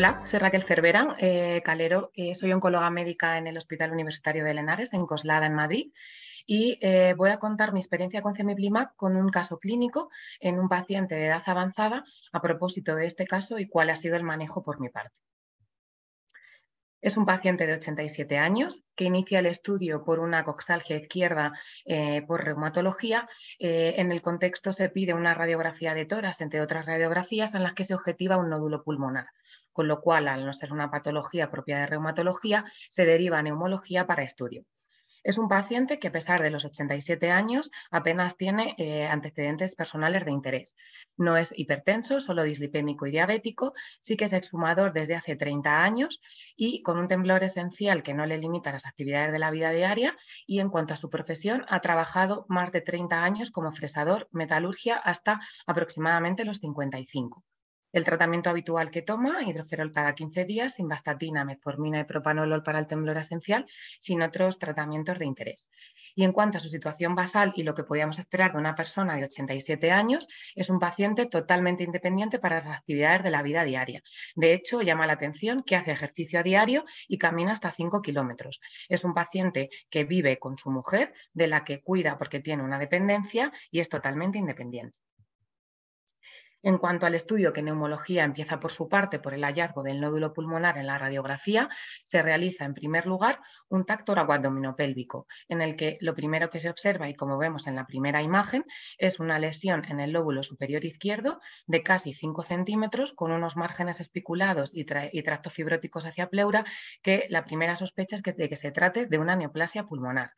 Hola, soy Raquel Cervera, eh, Calero, eh, soy oncóloga médica en el Hospital Universitario de Lenares, en Coslada, en Madrid, y eh, voy a contar mi experiencia con Cemiplimab con un caso clínico en un paciente de edad avanzada a propósito de este caso y cuál ha sido el manejo por mi parte. Es un paciente de 87 años que inicia el estudio por una coxalgia izquierda eh, por reumatología. Eh, en el contexto se pide una radiografía de toras, entre otras radiografías, en las que se objetiva un nódulo pulmonar, con lo cual, al no ser una patología propia de reumatología, se deriva a neumología para estudio. Es un paciente que a pesar de los 87 años apenas tiene eh, antecedentes personales de interés. No es hipertenso, solo dislipémico y diabético, sí que es exfumador desde hace 30 años y con un temblor esencial que no le limita las actividades de la vida diaria y en cuanto a su profesión ha trabajado más de 30 años como fresador, metalurgia hasta aproximadamente los 55. El tratamiento habitual que toma, hidroferol cada 15 días, simvastatina, metformina y propanolol para el temblor esencial, sin otros tratamientos de interés. Y en cuanto a su situación basal y lo que podíamos esperar de una persona de 87 años, es un paciente totalmente independiente para las actividades de la vida diaria. De hecho, llama la atención que hace ejercicio a diario y camina hasta 5 kilómetros. Es un paciente que vive con su mujer, de la que cuida porque tiene una dependencia y es totalmente independiente. En cuanto al estudio que neumología empieza por su parte por el hallazgo del nódulo pulmonar en la radiografía, se realiza en primer lugar un tacto abdominopélvico, en el que lo primero que se observa, y como vemos en la primera imagen, es una lesión en el lóbulo superior izquierdo de casi 5 centímetros con unos márgenes espiculados y, tracto fibróticos hacia pleura, que la primera sospecha es de que se trate de una neoplasia pulmonar.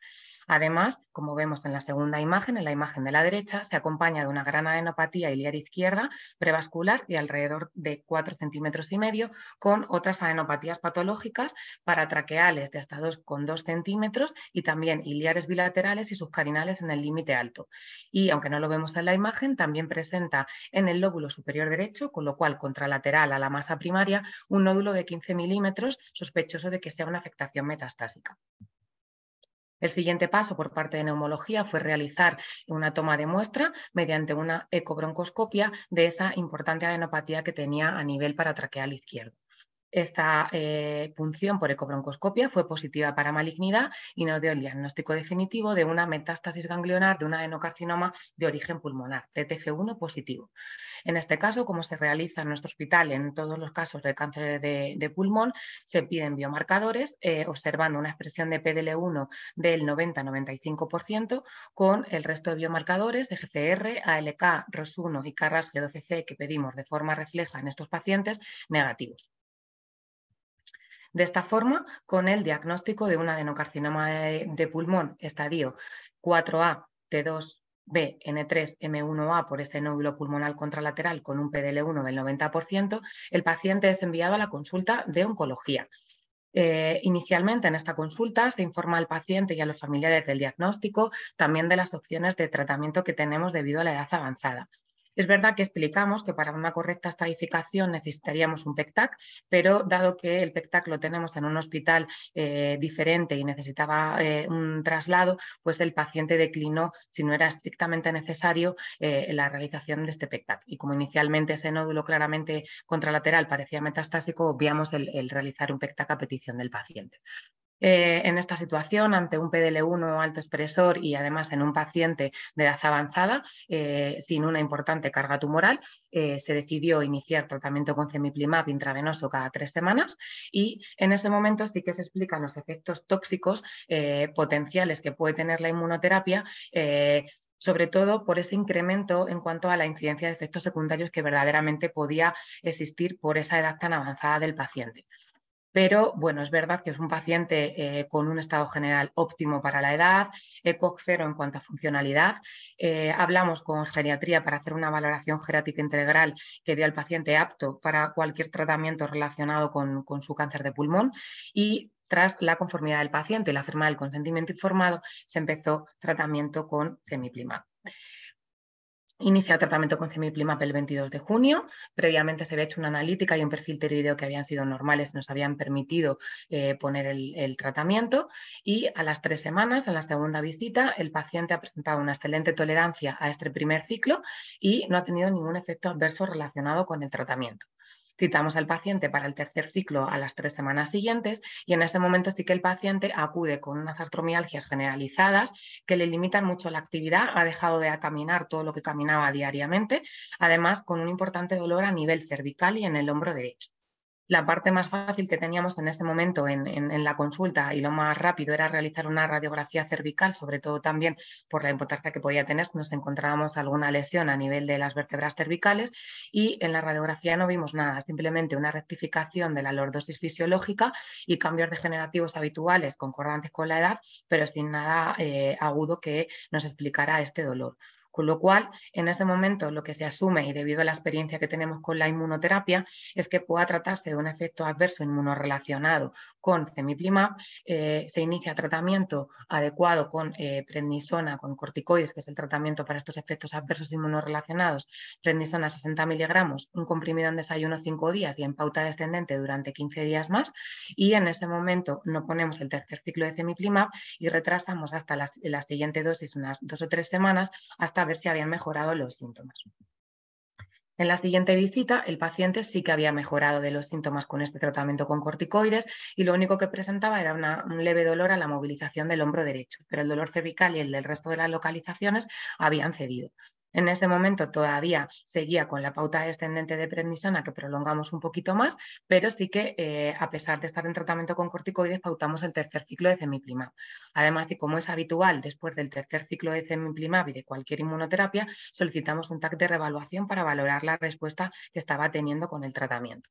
Además, como vemos en la segunda imagen, en la imagen de la derecha, se acompaña de una gran adenopatía iliar izquierda prevascular de alrededor de 4 centímetros y medio, con otras adenopatías patológicas paratraqueales de hasta 2,2 centímetros y también iliares bilaterales y subcarinales en el límite alto. Y aunque no lo vemos en la imagen, también presenta en el lóbulo superior derecho, con lo cual contralateral a la masa primaria, un nódulo de 15 milímetros sospechoso de que sea una afectación metastásica. El siguiente paso por parte de neumología fue realizar una toma de muestra mediante una ecobroncoscopia de esa importante adenopatía que tenía a nivel paratraqueal izquierdo. Esta eh, punción por ecobroncoscopia fue positiva para malignidad y nos dio el diagnóstico definitivo de una metástasis ganglionar de un adenocarcinoma de origen pulmonar, TTF1 positivo. En este caso, como se realiza en nuestro hospital en todos los casos de cáncer de, pulmón, se piden biomarcadores eh, observando una expresión de PDL1 del 90-95% con el resto de biomarcadores de GPR, ALK, ROS1 y CARRAS G12C que pedimos de forma refleja en estos pacientes negativos. De esta forma, con el diagnóstico de un adenocarcinoma de, pulmón estadio 4A, T2, B, N3, M1A por este nódulo pulmonar contralateral con un PDL1 del 90%, el paciente es enviado a la consulta de oncología. Eh, inicialmente en esta consulta se informa al paciente y a los familiares del diagnóstico, también de las opciones de tratamiento que tenemos debido a la edad avanzada. Es verdad que explicamos que para una correcta estadificación necesitaríamos un PECTAC, pero dado que el PECTAC lo tenemos en un hospital eh, diferente y necesitaba eh, un traslado, pues el paciente declinó, si no era estrictamente necesario, eh, la realización de este PECTAC. Y como inicialmente ese nódulo claramente contralateral parecía metastásico, obviamos el realizar un PECTAC a petición del paciente. Eh, en esta situación, ante un PDL1 alto expresor y además en un paciente de edad avanzada, eh, sin una importante carga tumoral, eh, se decidió iniciar tratamiento con cemiplimab intravenoso cada tres semanas y en ese momento sí que se explican los efectos tóxicos potenciales que puede tener la inmunoterapia sobre todo por ese incremento en cuanto a la incidencia de efectos secundarios que verdaderamente podía existir por esa edad tan avanzada del paciente. Pero bueno, es verdad que es un paciente eh, con un estado general óptimo para la edad, ECOG cero en cuanto a funcionalidad. Eh, hablamos con geriatría para hacer una valoración gerática integral que dio al paciente apto para cualquier tratamiento relacionado con, con su cáncer de pulmón y tras la conformidad del paciente y la firma del consentimiento informado, se empezó tratamiento con semiplimab. Inicia tratamiento con cemiplimab el 22 de junio. Previamente se había hecho una analítica y un perfil tiroideo que habían sido normales, nos habían permitido eh, poner el, tratamiento. Y a las tres semanas, en la segunda visita, el paciente ha presentado una excelente tolerancia a este primer ciclo y no ha tenido ningún efecto adverso relacionado con el tratamiento. Citamos al paciente para el tercer ciclo a las tres semanas siguientes y en ese momento sí que el paciente acude con unas artromialgias generalizadas que le limitan mucho la actividad, ha dejado de caminar todo lo que caminaba diariamente, además con un importante dolor a nivel cervical y en el hombro derecho. La parte más fácil que teníamos en ese momento en, la consulta y lo más rápido era realizar una radiografía cervical, sobre todo también por la importancia que podía tener si nos encontrábamos alguna lesión a nivel de las vértebras cervicales y en la radiografía no vimos nada, simplemente una rectificación de la lordosis fisiológica y cambios degenerativos habituales concordantes con la edad, pero sin nada eh, agudo que nos explicara este dolor. Con lo cual, en ese momento lo que se asume, y debido a la experiencia que tenemos con la inmunoterapia, es que pueda tratarse de un efecto adverso inmunorrelacionado con cemiplimab, eh, se inicia tratamiento adecuado con eh, prednisona, con corticoides, que es el tratamiento para estos efectos adversos inmunorrelacionados, prednisona 60 miligramos, un comprimido en desayuno 5 días y en pauta descendente durante 15 días más, y en ese momento no ponemos el tercer ciclo de cemiplimab y retrasamos hasta la, la siguiente dosis unas dos o tres semanas hasta ver si habían mejorado los síntomas. En la siguiente visita, el paciente sí que había mejorado de los síntomas con este tratamiento con corticoides y lo único que presentaba era un leve dolor a la movilización del hombro derecho, pero el dolor cervical y el del resto de las localizaciones habían cedido. En ese momento todavía seguía con la pauta descendente de prednisona que prolongamos un poquito más, pero sí que eh, a pesar de estar en tratamiento con corticoides pautamos el tercer ciclo de cemiplimab. Además, y como es habitual después del tercer ciclo de cemiplimab y de cualquier inmunoterapia, solicitamos un TAC de revaluación para valorar la respuesta que estaba teniendo con el tratamiento.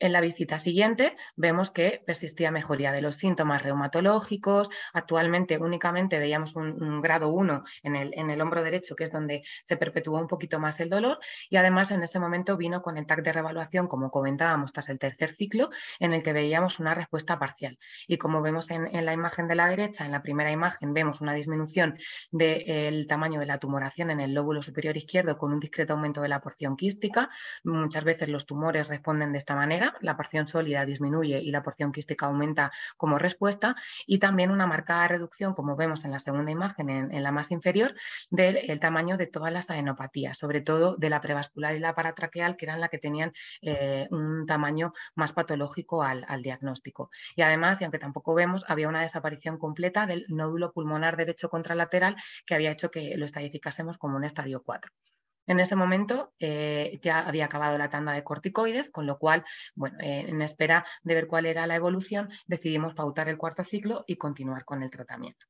En la visita siguiente vemos que persistía mejoría de los síntomas reumatológicos. Actualmente únicamente veíamos un, grado 1 en el, en el, hombro derecho, que es donde se perpetuó un poquito más el dolor. Y además en ese momento vino con el TAC de revaluación, como comentábamos, tras el tercer ciclo, en el que veíamos una respuesta parcial. Y como vemos en, la imagen de la derecha, en la primera imagen vemos una disminución del tamaño de la tumoración en el lóbulo superior izquierdo con un discreto aumento de la porción quística. Muchas veces los tumores responden de esta manera la porción sólida disminuye y la porción quística aumenta como respuesta, y también una marcada reducción, como vemos en la segunda imagen, en, la más inferior, del tamaño de todas las adenopatías, sobre todo de la prevascular y la paratraqueal, que eran las que tenían eh, un tamaño más patológico al, al diagnóstico. Y además, y aunque tampoco vemos, había una desaparición completa del nódulo pulmonar derecho contralateral que había hecho que lo estadificásemos como un estadio 4. En ese momento eh, ya había acabado la tanda de corticoides, con lo cual, bueno, eh, en espera de ver cuál era la evolución, decidimos pautar el cuarto ciclo y continuar con el tratamiento.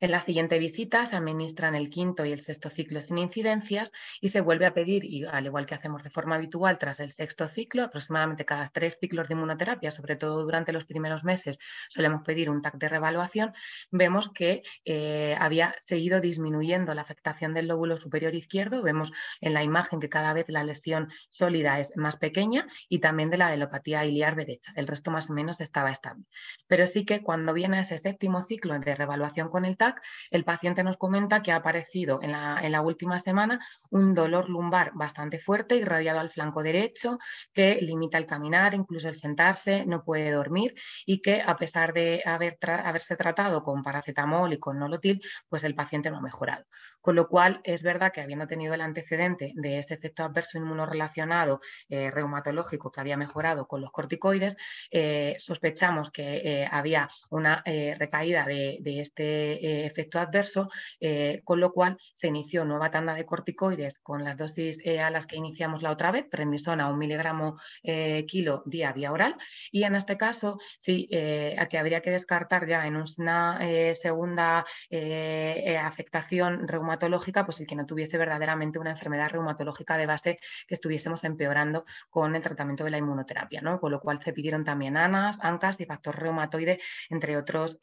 En la siguiente visita se administran el quinto y el sexto ciclo sin incidencias y se vuelve a pedir, y al igual que hacemos de forma habitual tras el sexto ciclo, aproximadamente cada tres ciclos de inmunoterapia, sobre todo durante los primeros meses, solemos pedir un TAC de revaluación, vemos que eh, había seguido disminuyendo la afectación del lóbulo superior izquierdo, vemos en la imagen que cada vez la lesión sólida es más pequeña y también de la delopatía iliar derecha, el resto más o menos estaba estable. Pero sí que cuando viene ese séptimo ciclo de revaluación con el TAC, el paciente nos comenta que ha aparecido en la, última semana un dolor lumbar bastante fuerte, irradiado al flanco derecho, que limita el caminar, incluso el sentarse, no puede dormir y que a pesar de haberse tratado con paracetamol y con nolotil, pues el paciente no ha mejorado. Con lo cual es verdad que habiendo tenido el antecedente de ese efecto adverso inmunorrelacionado eh, reumatológico que había mejorado con los corticoides, eh, sospechamos que eh, había una recaída de, de este efecto adverso, eh, con lo cual se inició nueva tanda de corticoides con las dosis eh, a las que iniciamos la otra vez, prednisona un miligramo eh, kilo día vía oral, y en este caso sí que habría que descartar ya en una segunda afectación reumatológica, pues el que no tuviese verdaderamente una enfermedad reumatológica de base que estuviésemos empeorando con el tratamiento de la inmunoterapia, ¿no? con lo cual se pidieron también ANAS, ANCAS y factor reumatoide, entre otros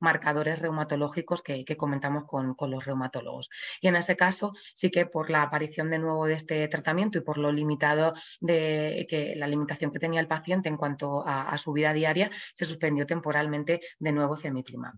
marcadores reumatológicos que, comentamos con, los reumatólogos. Y en ese caso, sí que por la aparición de nuevo de este tratamiento y por lo limitado de que la limitación que tenía el paciente en cuanto a, su vida diaria, se suspendió temporalmente de nuevo cemiplimab.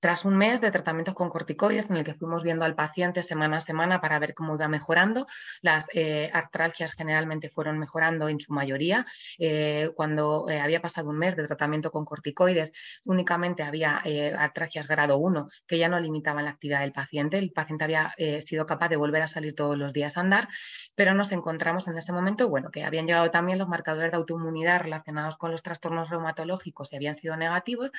Tras un mes de tratamientos con corticoides en el que fuimos viendo al paciente semana a semana para ver cómo iba mejorando, las eh, artralgias generalmente fueron mejorando en su mayoría. Eh, cuando eh, había pasado un mes de tratamiento con corticoides, únicamente había artralgias grado 1 que ya no limitaban la actividad del paciente. El paciente había sido capaz de volver a salir todos los días a andar, pero nos encontramos en ese momento, bueno, que habían llegado también los marcadores de autoinmunidad relacionados con los trastornos reumatológicos y habían sido negativos,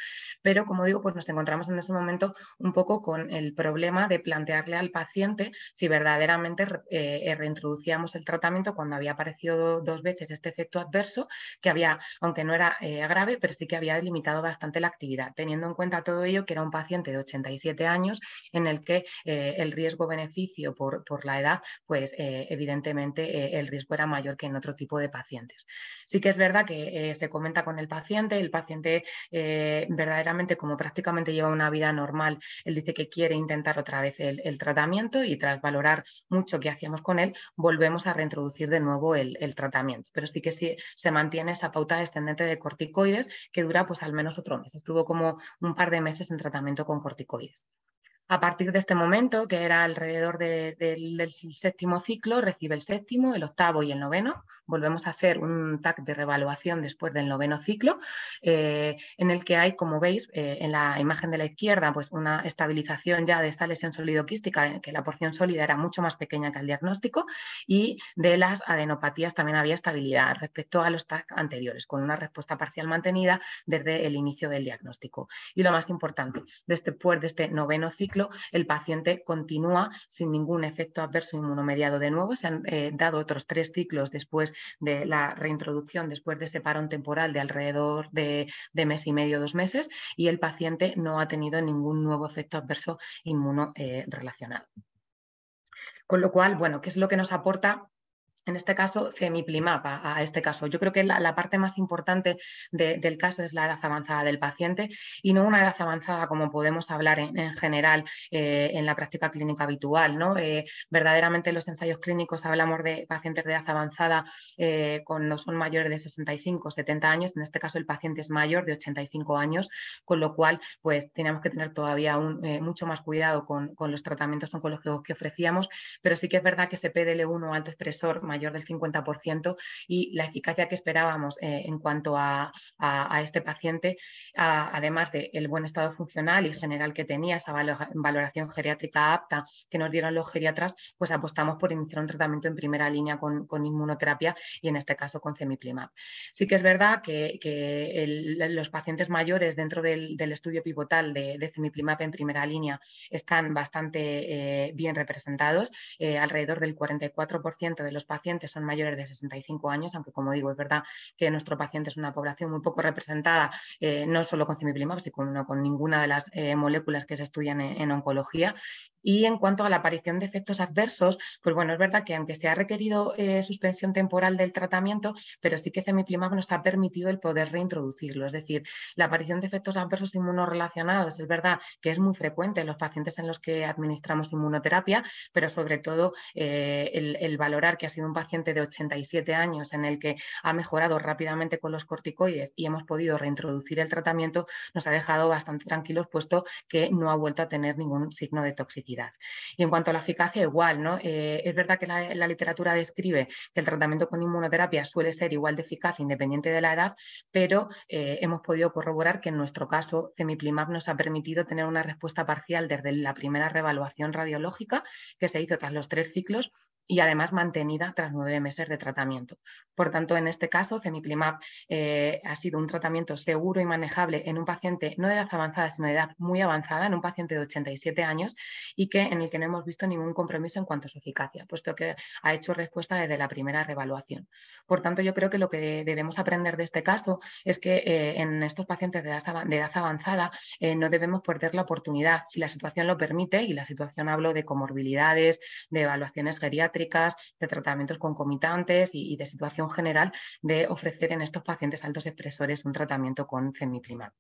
pero como digo, pues nos encontramos en ese momento un poco con el problema de plantearle al paciente si verdaderamente eh, reintroducíamos el tratamiento cuando había aparecido dos veces este efecto adverso, que había, aunque no era eh, grave, pero sí que había delimitado bastante la actividad, teniendo en cuenta todo ello que era un paciente de 87 años en el que eh, el riesgo-beneficio por, por, la edad, pues evidentemente el riesgo era mayor que en otro tipo de pacientes. Sí que es verdad que se comenta con el paciente, el paciente verdaderamente como prácticamente lleva una vida normal, él dice que quiere intentar otra vez el, tratamiento y tras valorar mucho qué hacíamos con él, volvemos a reintroducir de nuevo el, tratamiento. Pero sí que sí, se mantiene esa pauta descendente de corticoides que dura pues al menos otro mes. Estuvo como un par de meses en tratamiento con corticoides. A partir de este momento, que era alrededor del séptimo ciclo, recibe el séptimo, el octavo y el noveno. Volvemos a hacer un TAC de revaluación después del noveno ciclo, eh, en el que hay, como veis, eh, en la imagen de la izquierda, pues una estabilización ya de esta lesión solidoquística, en que la porción sólida era mucho más pequeña que el diagnóstico, y de las adenopatías también había estabilidad respecto a los TAC anteriores, con una respuesta parcial mantenida desde el inicio del diagnóstico. Y lo más importante, después de este noveno ciclo, el paciente continúa sin ningún efecto adverso inmunomediado de nuevo. Se han eh, dado otros tres ciclos después de la reintroducción, después de ese parón temporal de alrededor de, mes y medio, dos meses, y el paciente no ha tenido ningún nuevo efecto adverso inmuno eh. Con lo cual, bueno, ¿qué es lo que nos aporta en este caso, Cemiplimab a, este caso. Yo creo que la, parte más importante del caso es la edad avanzada del paciente y no una edad avanzada como podemos hablar en, general eh, en la práctica clínica habitual. ¿no? Eh, verdaderamente en los ensayos clínicos hablamos de pacientes de edad avanzada eh, cuando son mayores de 65 70 años. En este caso el paciente es mayor de 85 años, con lo cual pues tenemos que tener todavía mucho más cuidado con, con, los tratamientos oncológicos que ofrecíamos, pero sí que es verdad que ese PDL1 alto expresor mayor del 50% y la eficacia que esperábamos eh, en cuanto a, este paciente, además del buen estado funcional y general que tenía, esa valoración geriátrica apta que nos dieron los geriatras, pues apostamos por iniciar un tratamiento en primera línea con, inmunoterapia y en este caso con cemiplimab. Sí que es verdad que, los pacientes mayores dentro del, estudio pivotal de, de, cemiplimab en primera línea están bastante eh, bien representados, eh, alrededor del 44% de los pacientes pacientes son mayores de 65 años, aunque como digo, es verdad que nuestro paciente es una población muy poco representada, eh, no solo con cimiplimab, sino con, ninguna de las eh, moléculas que se estudian en, oncología. Y en cuanto a la aparición de efectos adversos, pues bueno, es verdad que aunque se ha requerido eh, suspensión temporal del tratamiento, pero sí que cemiplimab nos ha permitido el poder reintroducirlo. Es decir, la aparición de efectos adversos inmunorelacionados es verdad que es muy frecuente en los pacientes en los que administramos inmunoterapia, pero sobre todo el valorar que ha sido un paciente de 87 años en el que ha mejorado rápidamente con los corticoides y hemos podido reintroducir el tratamiento, nos ha dejado bastante tranquilos puesto que no ha vuelto a tener ningún signo de toxicidad. Y en cuanto a la eficacia, igual, ¿no? Eh, es verdad que la, literatura describe que el tratamiento con inmunoterapia suele ser igual de eficaz independiente de la edad, pero eh, hemos podido corroborar que en nuestro caso Cemiplimab nos ha permitido tener una respuesta parcial desde la primera revaluación radiológica que se hizo tras los tres ciclos y además mantenida tras nueve meses de tratamiento. Por tanto, en este caso, Cemiplimab eh, ha sido un tratamiento seguro y manejable en un paciente no de edad avanzada, sino de edad muy avanzada, en un paciente de 87 años y que en el que no hemos visto ningún compromiso en cuanto a su eficacia, puesto que ha hecho respuesta desde la primera revaluación. Por tanto, yo creo que lo que debemos aprender de este caso es que eh, en estos pacientes de edad, avanzada eh, no debemos perder la oportunidad, si la situación lo permite, y la situación hablo de comorbilidades, de evaluaciones geriátricas, de tratamientos concomitantes y, de situación general de ofrecer en estos pacientes altos expresores un tratamiento con cemiplimab.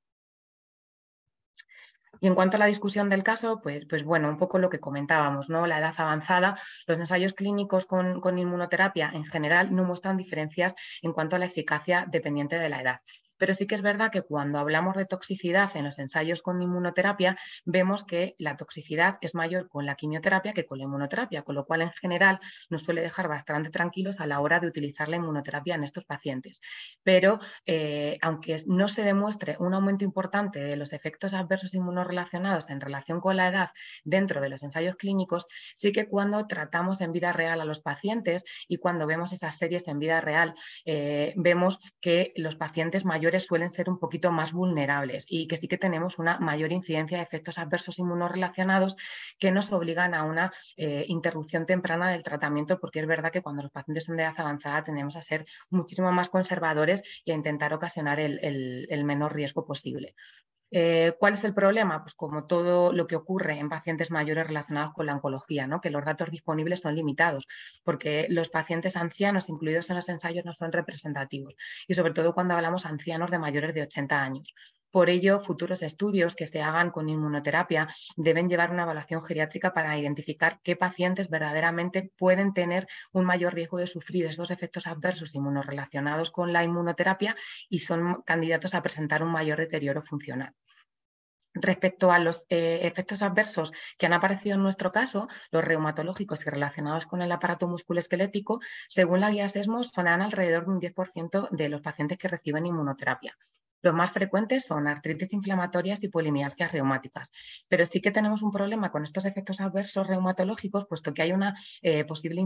Y en cuanto a la discusión del caso, pues, pues, bueno, un poco lo que comentábamos, ¿no? La edad avanzada, los ensayos clínicos con, con, inmunoterapia en general no muestran diferencias en cuanto a la eficacia dependiente de la edad. Pero sí que es verdad que cuando hablamos de toxicidad en los ensayos con inmunoterapia, vemos que la toxicidad es mayor con la quimioterapia que con la inmunoterapia, con lo cual en general nos suele dejar bastante tranquilos a la hora de utilizar la inmunoterapia en estos pacientes. Pero eh, aunque no se demuestre un aumento importante de los efectos adversos inmunorelacionados en relación con la edad dentro de los ensayos clínicos, sí que cuando tratamos en vida real a los pacientes y cuando vemos esas series en vida real, eh, vemos que los pacientes mayores suelen ser un poquito más vulnerables y que sí que tenemos una mayor incidencia de efectos adversos inmunorelacionados que nos obligan a una eh, interrupción temprana del tratamiento, porque es verdad que cuando los pacientes son de edad avanzada tendemos a ser muchísimo más conservadores y a intentar ocasionar el menor riesgo posible. Eh, ¿Cuál es el problema? Pues como todo lo que ocurre en pacientes mayores relacionados con la oncología, ¿no? que los datos disponibles son limitados, porque los pacientes ancianos incluidos en los ensayos no son representativos, y sobre todo cuando hablamos ancianos de mayores de 80 años. Por ello, futuros estudios que se hagan con inmunoterapia deben llevar una evaluación geriátrica para identificar qué pacientes verdaderamente pueden tener un mayor riesgo de sufrir estos efectos adversos inmunorelacionados con la inmunoterapia y son candidatos a presentar un mayor deterioro funcional. Respecto a los eh, efectos adversos que han aparecido en nuestro caso, los reumatológicos y relacionados con el aparato musculoesquelético, según la guía SESMO, son alrededor de un 10% de los pacientes que reciben inmunoterapia. Los más frecuentes son artritis inflamatorias y polimialgias reumáticas, pero sí que tenemos un problema con estos efectos adversos reumatológicos, puesto que hay una eh, posible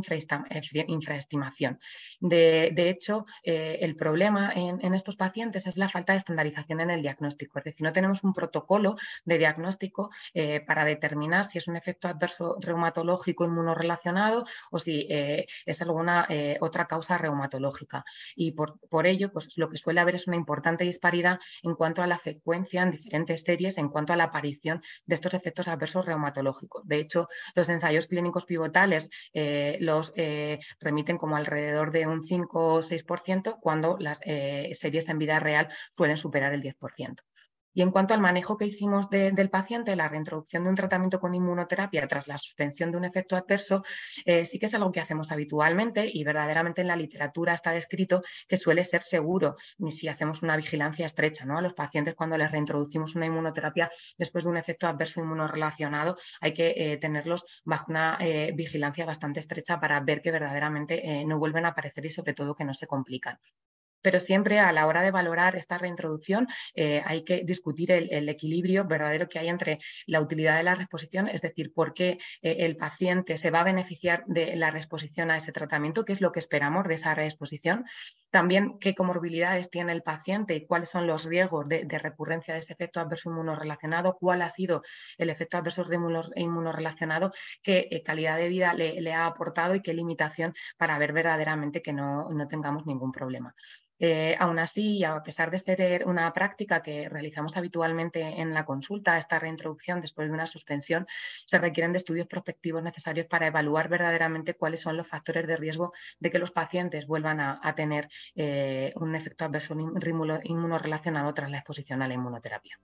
infraestimación. De, hecho, eh, el problema en, estos pacientes es la falta de estandarización en el diagnóstico, es decir, no tenemos un protocolo de diagnóstico eh, para determinar si es un efecto adverso reumatológico inmunorelacionado o si es alguna otra causa reumatológica. Y por, por ello, pues, lo que suele haber es una importante disparidad en cuanto a la frecuencia en diferentes series, en cuanto a la aparición de estos efectos adversos reumatológicos. De hecho, los ensayos clínicos pivotales eh, los eh, remiten como alrededor de un 5 o 6%, cuando las eh, series en vida real suelen superar el 10%. Y en cuanto al manejo que hicimos del paciente, la reintroducción de un tratamiento con inmunoterapia tras la suspensión de un efecto adverso, eh, sí que es algo que hacemos habitualmente y verdaderamente en la literatura está descrito que suele ser seguro si hacemos una vigilancia estrecha ¿no? a los pacientes cuando les reintroducimos una inmunoterapia después de un efecto adverso inmunorelacionado. Hay que eh, tenerlos bajo una eh, vigilancia bastante estrecha para ver que verdaderamente no vuelven a aparecer y sobre todo que no se complican pero siempre a la hora de valorar esta reintroducción eh, hay que discutir el, equilibrio verdadero que hay entre la utilidad de la reexposición, es decir, por qué eh, el paciente se va a beneficiar de la reexposición a ese tratamiento, qué es lo que esperamos de esa reexposición, también qué comorbilidades tiene el paciente y cuáles son los riesgos de, recurrencia de ese efecto adverso inmunorelacionado, cuál ha sido el efecto adverso inmunorelacionado, qué eh, calidad de vida le, ha aportado y qué limitación para ver verdaderamente que no tengamos ningún problema. Eh, aún así, a pesar de ser una práctica que realizamos habitualmente en la consulta, esta reintroducción después de una suspensión, se requieren de estudios prospectivos necesarios para evaluar verdaderamente cuáles son los factores de riesgo de que los pacientes vuelvan a, tener eh, un efecto adverso inmunorelacionado tras la exposición a la inmunoterapia.